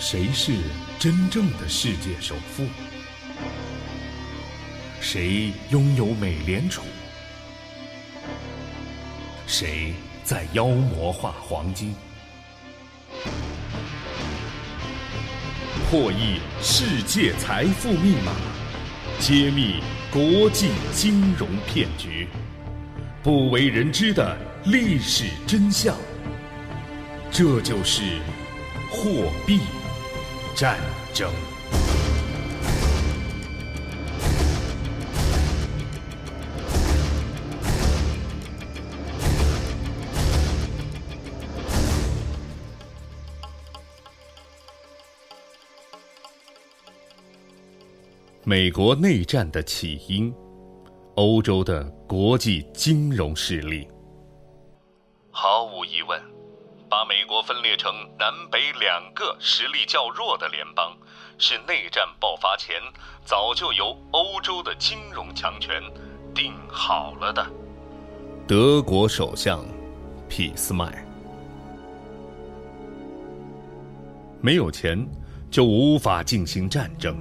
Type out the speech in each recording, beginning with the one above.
谁是真正的世界首富？谁拥有美联储？谁在妖魔化黄金？破译世界财富密码，揭秘国际金融骗局，不为人知的历史真相。这就是货币战争。美国内战的起因，欧洲的国际金融势力。毫无疑问，把美国分裂成南北两个实力较弱的联邦，是内战爆发前早就由欧洲的金融强权定好了的。德国首相俾斯麦，没有钱就无法进行战争。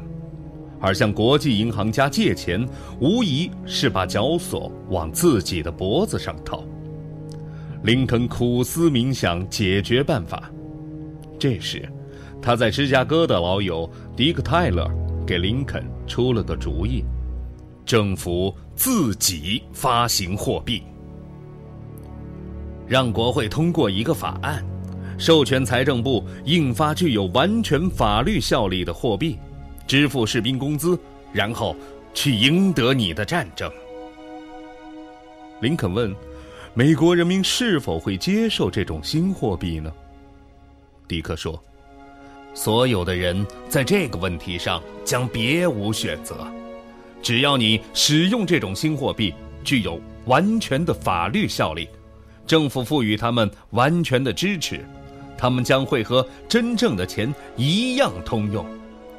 而向国际银行家借钱，无疑是把绞索往自己的脖子上套。林肯苦思冥想解决办法，这时，他在芝加哥的老友迪克·泰勒给林肯出了个主意：政府自己发行货币，让国会通过一个法案，授权财政部印发具有完全法律效力的货币。支付士兵工资，然后去赢得你的战争。林肯问：“美国人民是否会接受这种新货币呢？”迪克说：“所有的人在这个问题上将别无选择。只要你使用这种新货币，具有完全的法律效力，政府赋予他们完全的支持，他们将会和真正的钱一样通用。”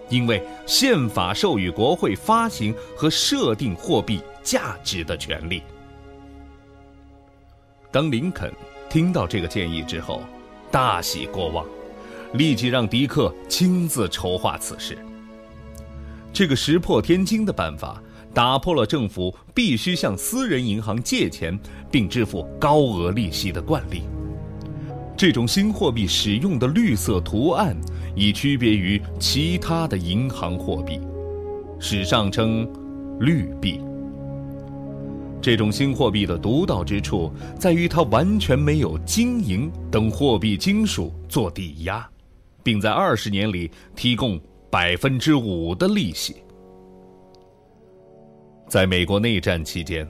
因为宪法授予国会发行和设定货币价值的权利。当林肯听到这个建议之后，大喜过望，立即让迪克亲自筹划此事。这个石破天惊的办法，打破了政府必须向私人银行借钱并支付高额利息的惯例。这种新货币使用的绿色图案。以区别于其他的银行货币，史上称“绿币”。这种新货币的独到之处在于它完全没有金银等货币金属做抵押，并在二十年里提供百分之五的利息。在美国内战期间，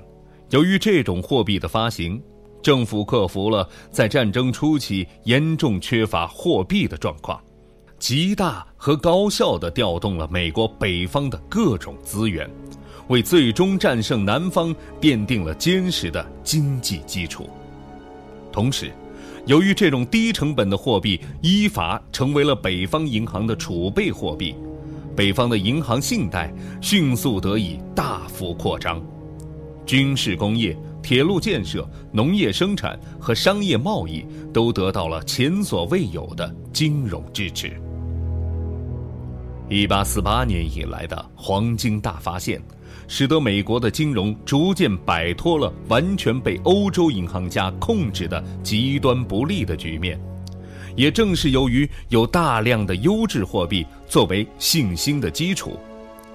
由于这种货币的发行，政府克服了在战争初期严重缺乏货币的状况。极大和高效地调动了美国北方的各种资源，为最终战胜南方奠定了坚实的经济基础。同时，由于这种低成本的货币依法成为了北方银行的储备货币，北方的银行信贷迅速得以大幅扩张，军事工业、铁路建设、农业生产和商业贸易都得到了前所未有的金融支持。一八四八年以来的黄金大发现，使得美国的金融逐渐摆脱了完全被欧洲银行家控制的极端不利的局面。也正是由于有大量的优质货币作为信心的基础，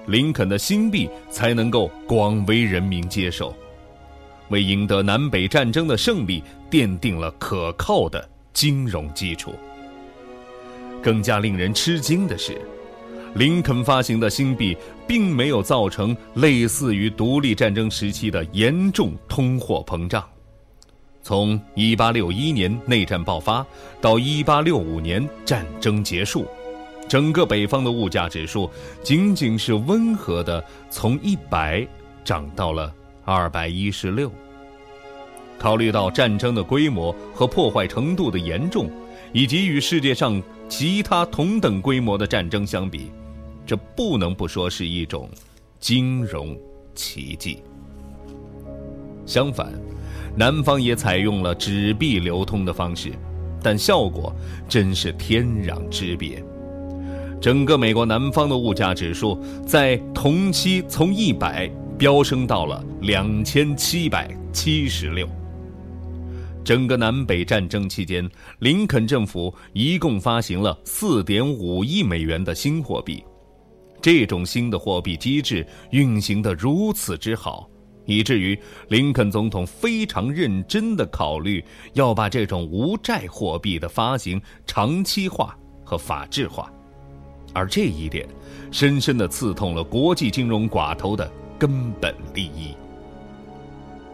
林肯的新币才能够广为人民接受，为赢得南北战争的胜利奠定了可靠的金融基础。更加令人吃惊的是。林肯发行的新币并没有造成类似于独立战争时期的严重通货膨胀。从1861年内战爆发到1865年战争结束，整个北方的物价指数仅仅是温和的从100涨到了216。考虑到战争的规模和破坏程度的严重，以及与世界上其他同等规模的战争相比，这不能不说是一种金融奇迹。相反，南方也采用了纸币流通的方式，但效果真是天壤之别。整个美国南方的物价指数在同期从一百飙升到了两千七百七十六。整个南北战争期间，林肯政府一共发行了四点五亿美元的新货币。这种新的货币机制运行得如此之好，以至于林肯总统非常认真地考虑要把这种无债货币的发行长期化和法制化，而这一点，深深地刺痛了国际金融寡头的根本利益。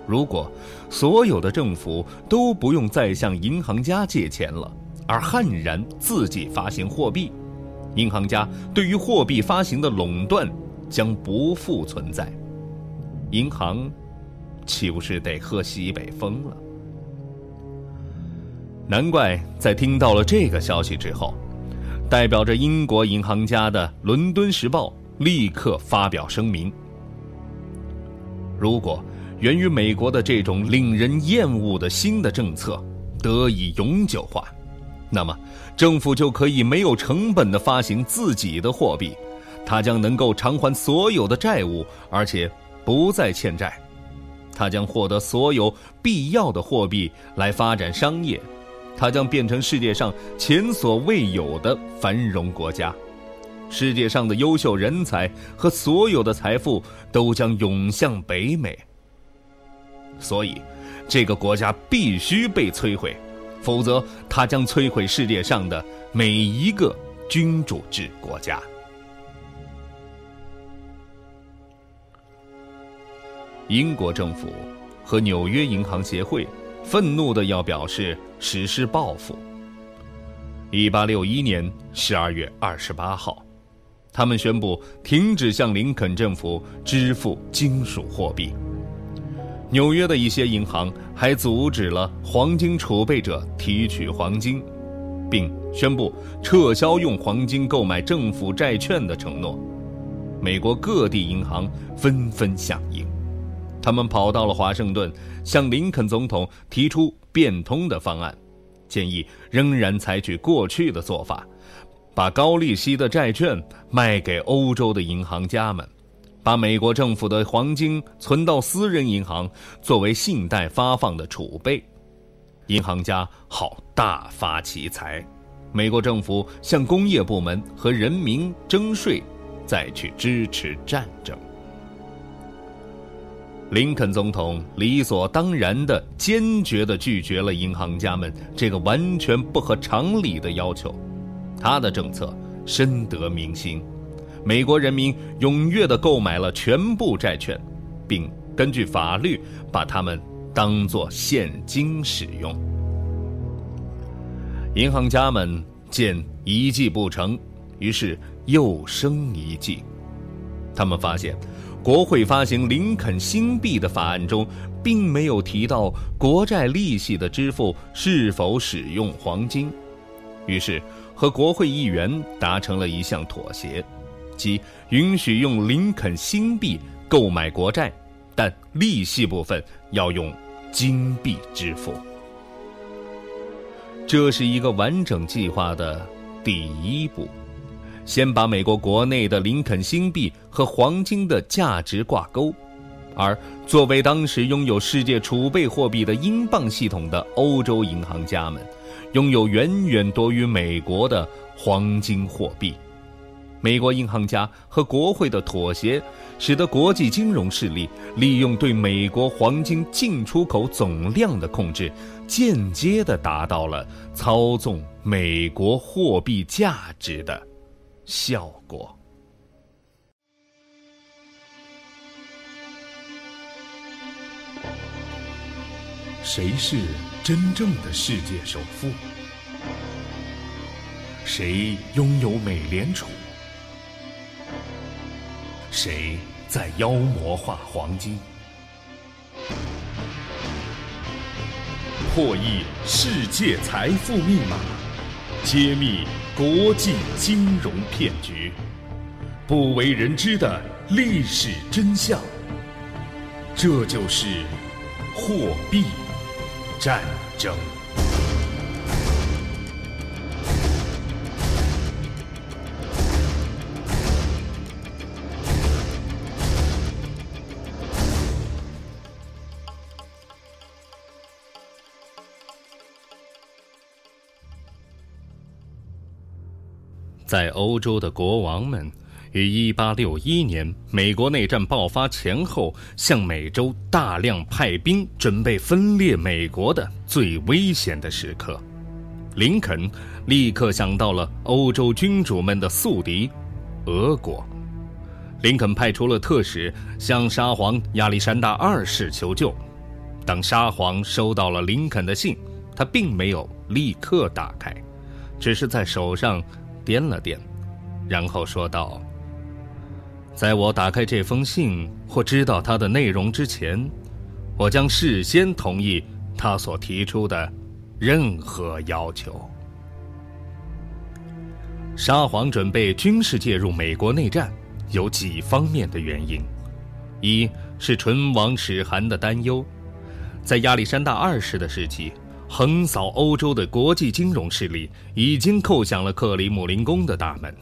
如果所有的政府都不用再向银行家借钱了，而悍然自己发行货币，银行家对于货币发行的垄断将不复存在，银行岂不是得喝西北风了？难怪在听到了这个消息之后，代表着英国银行家的《伦敦时报》立刻发表声明：如果。源于美国的这种令人厌恶的新的政策得以永久化，那么政府就可以没有成本的发行自己的货币，它将能够偿还所有的债务，而且不再欠债，它将获得所有必要的货币来发展商业，它将变成世界上前所未有的繁荣国家，世界上的优秀人才和所有的财富都将涌向北美。所以，这个国家必须被摧毁，否则它将摧毁世界上的每一个君主制国家。英国政府和纽约银行协会愤怒的要表示实施报复。一八六一年十二月二十八号，他们宣布停止向林肯政府支付金属货币。纽约的一些银行还阻止了黄金储备者提取黄金，并宣布撤销用黄金购买政府债券的承诺。美国各地银行纷纷响应，他们跑到了华盛顿，向林肯总统提出变通的方案，建议仍然采取过去的做法，把高利息的债券卖给欧洲的银行家们。把美国政府的黄金存到私人银行，作为信贷发放的储备，银行家好大发其财。美国政府向工业部门和人民征税，再去支持战争。林肯总统理所当然的、坚决的拒绝了银行家们这个完全不合常理的要求，他的政策深得民心。美国人民踊跃地购买了全部债券，并根据法律把它们当作现金使用。银行家们见一计不成，于是又生一计。他们发现，国会发行林肯新币的法案中，并没有提到国债利息的支付是否使用黄金，于是和国会议员达成了一项妥协。即允许用林肯新币购买国债，但利息部分要用金币支付。这是一个完整计划的第一步，先把美国国内的林肯新币和黄金的价值挂钩，而作为当时拥有世界储备货币的英镑系统的欧洲银行家们，拥有远远多于美国的黄金货币。美国银行家和国会的妥协，使得国际金融势力利用对美国黄金进出口总量的控制，间接地达到了操纵美国货币价值的效果。谁是真正的世界首富？谁拥有美联储？谁在妖魔化黄金？破译世界财富密码，揭秘国际金融骗局，不为人知的历史真相。这就是货币战争。在欧洲的国王们于1861年美国内战爆发前后向美洲大量派兵，准备分裂美国的最危险的时刻，林肯立刻想到了欧洲君主们的宿敌——俄国。林肯派出了特使向沙皇亚历山大二世求救。当沙皇收到了林肯的信，他并没有立刻打开，只是在手上。掂了掂，然后说道：“在我打开这封信或知道它的内容之前，我将事先同意他所提出的任何要求。”沙皇准备军事介入美国内战，有几方面的原因：一是唇亡齿寒的担忧，在亚历山大二世的时期。横扫欧洲的国际金融势力已经叩响了克里姆林宫的大门，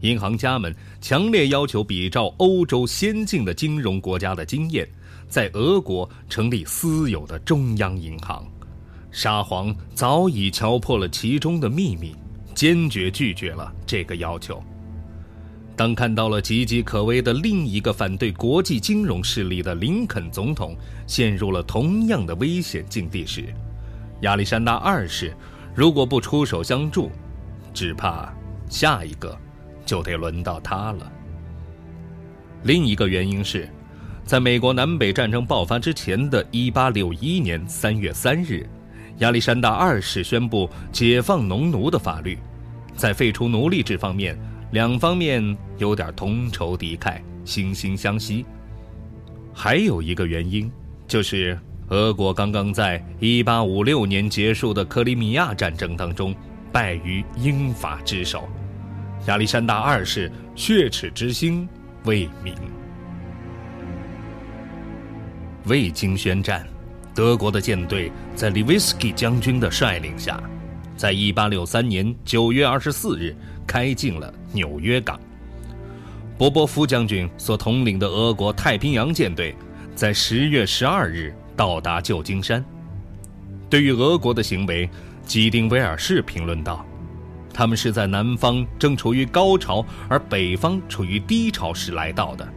银行家们强烈要求比照欧洲先进的金融国家的经验，在俄国成立私有的中央银行。沙皇早已敲破了其中的秘密，坚决拒绝了这个要求。当看到了岌岌可危的另一个反对国际金融势力的林肯总统陷入了同样的危险境地时，亚历山大二世如果不出手相助，只怕下一个就得轮到他了。另一个原因是，在美国南北战争爆发之前的一八六一年三月三日，亚历山大二世宣布解放农奴的法律，在废除奴隶制方面，两方面有点同仇敌忾、惺惺相惜。还有一个原因就是。俄国刚刚在1856年结束的克里米亚战争当中败于英法之手，亚历山大二世血耻之心未泯。未经宣战，德国的舰队在利维斯基将军的率领下，在1863年9月24日开进了纽约港。波波夫将军所统领的俄国太平洋舰队，在10月12日。到达旧金山。对于俄国的行为，基丁威尔士评论道：“他们是在南方正处于高潮，而北方处于低潮时来到的。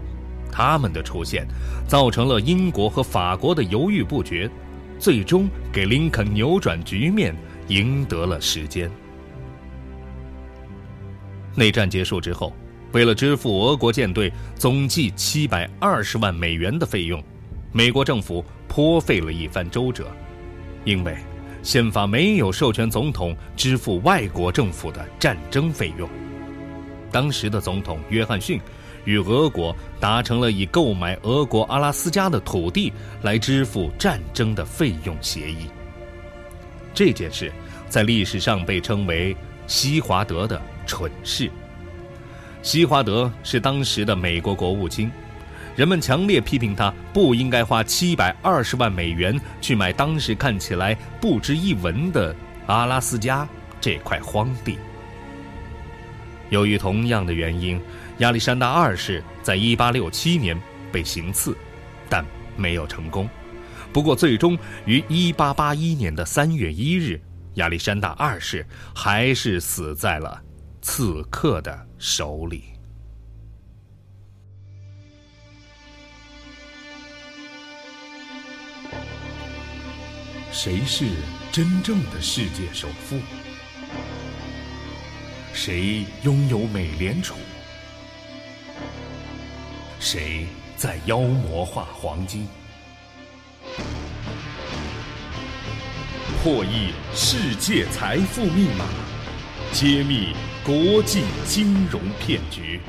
他们的出现，造成了英国和法国的犹豫不决，最终给林肯扭转局面，赢得了时间。”内战结束之后，为了支付俄国舰队总计七百二十万美元的费用，美国政府。颇费了一番周折，因为宪法没有授权总统支付外国政府的战争费用。当时的总统约翰逊与俄国达成了以购买俄国阿拉斯加的土地来支付战争的费用协议。这件事在历史上被称为西华德的蠢事。西华德是当时的美国国务卿。人们强烈批评他不应该花七百二十万美元去买当时看起来不值一文的阿拉斯加这块荒地。由于同样的原因，亚历山大二世在一八六七年被行刺，但没有成功。不过，最终于一八八一年的三月一日，亚历山大二世还是死在了刺客的手里。谁是真正的世界首富？谁拥有美联储？谁在妖魔化黄金？破译世界财富密码，揭秘国际金融骗局，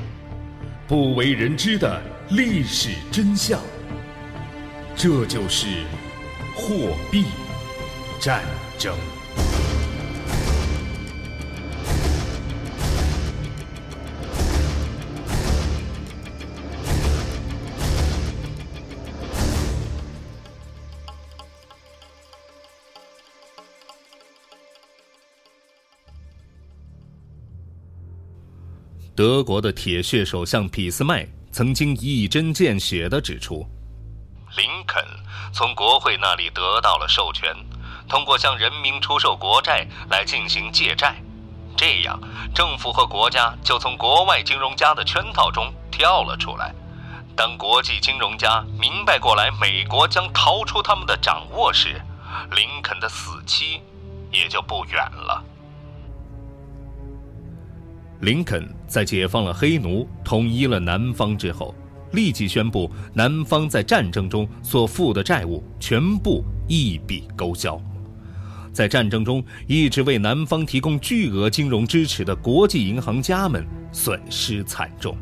不为人知的历史真相。这就是货币。战争。德国的铁血首相俾斯麦曾经一针见血的指出，林肯从国会那里得到了授权。通过向人民出售国债来进行借债，这样政府和国家就从国外金融家的圈套中跳了出来。当国际金融家明白过来美国将逃出他们的掌握时，林肯的死期也就不远了。林肯在解放了黑奴、统一了南方之后，立即宣布南方在战争中所负的债务全部一笔勾销。在战争中一直为南方提供巨额金融支持的国际银行家们损失惨重。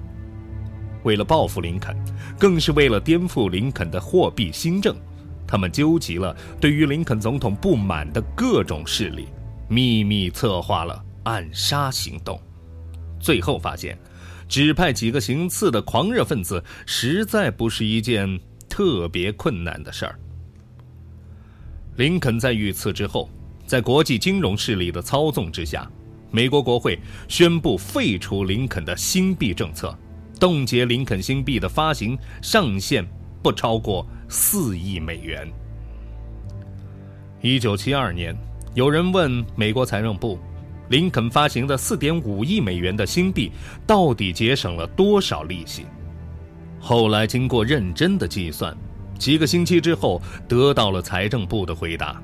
为了报复林肯，更是为了颠覆林肯的货币新政，他们纠集了对于林肯总统不满的各种势力，秘密策划了暗杀行动。最后发现，指派几个行刺的狂热分子，实在不是一件特别困难的事儿。林肯在遇刺之后，在国际金融势力的操纵之下，美国国会宣布废除林肯的新币政策。冻结林肯新币的发行上限不超过四亿美元。一九七二年，有人问美国财政部，林肯发行的四点五亿美元的新币到底节省了多少利息？后来经过认真的计算，几个星期之后得到了财政部的回答：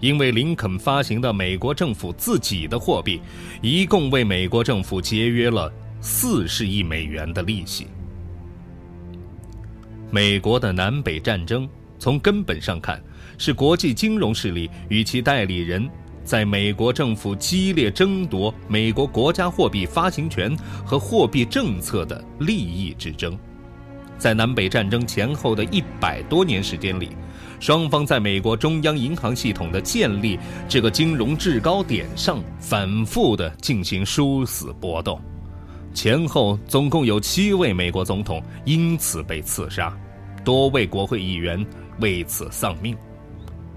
因为林肯发行的美国政府自己的货币，一共为美国政府节约了。四十亿美元的利息。美国的南北战争从根本上看，是国际金融势力与其代理人在美国政府激烈争夺美国国家货币发行权和货币政策的利益之争。在南北战争前后的一百多年时间里，双方在美国中央银行系统的建立这个金融制高点上反复的进行殊死搏斗。前后总共有七位美国总统因此被刺杀，多位国会议员为此丧命。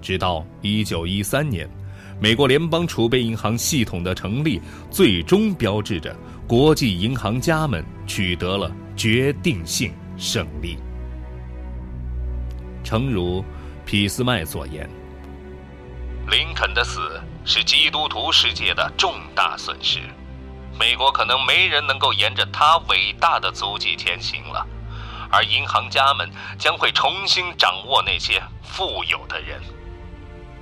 直到一九一三年，美国联邦储备银行系统的成立，最终标志着国际银行家们取得了决定性胜利。诚如俾斯麦所言，林肯的死是基督徒世界的重大损失。美国可能没人能够沿着他伟大的足迹前行了，而银行家们将会重新掌握那些富有的人。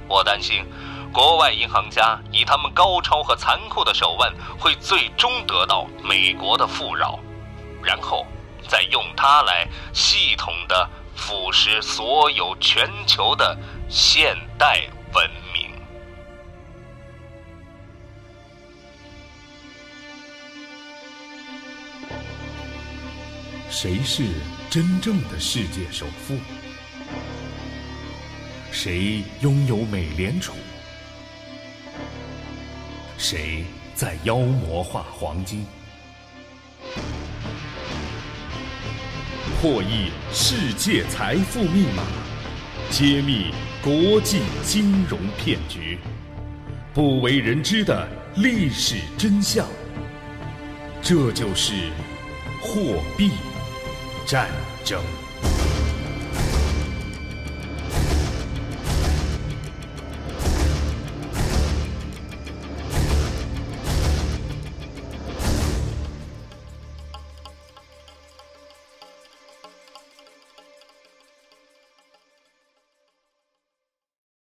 我担心，国外银行家以他们高超和残酷的手腕，会最终得到美国的富饶，然后再用它来系统的腐蚀所有全球的现代文明。谁是真正的世界首富？谁拥有美联储？谁在妖魔化黄金？破译世界财富密码，揭秘国际金融骗局，不为人知的历史真相。这就是货币。战争。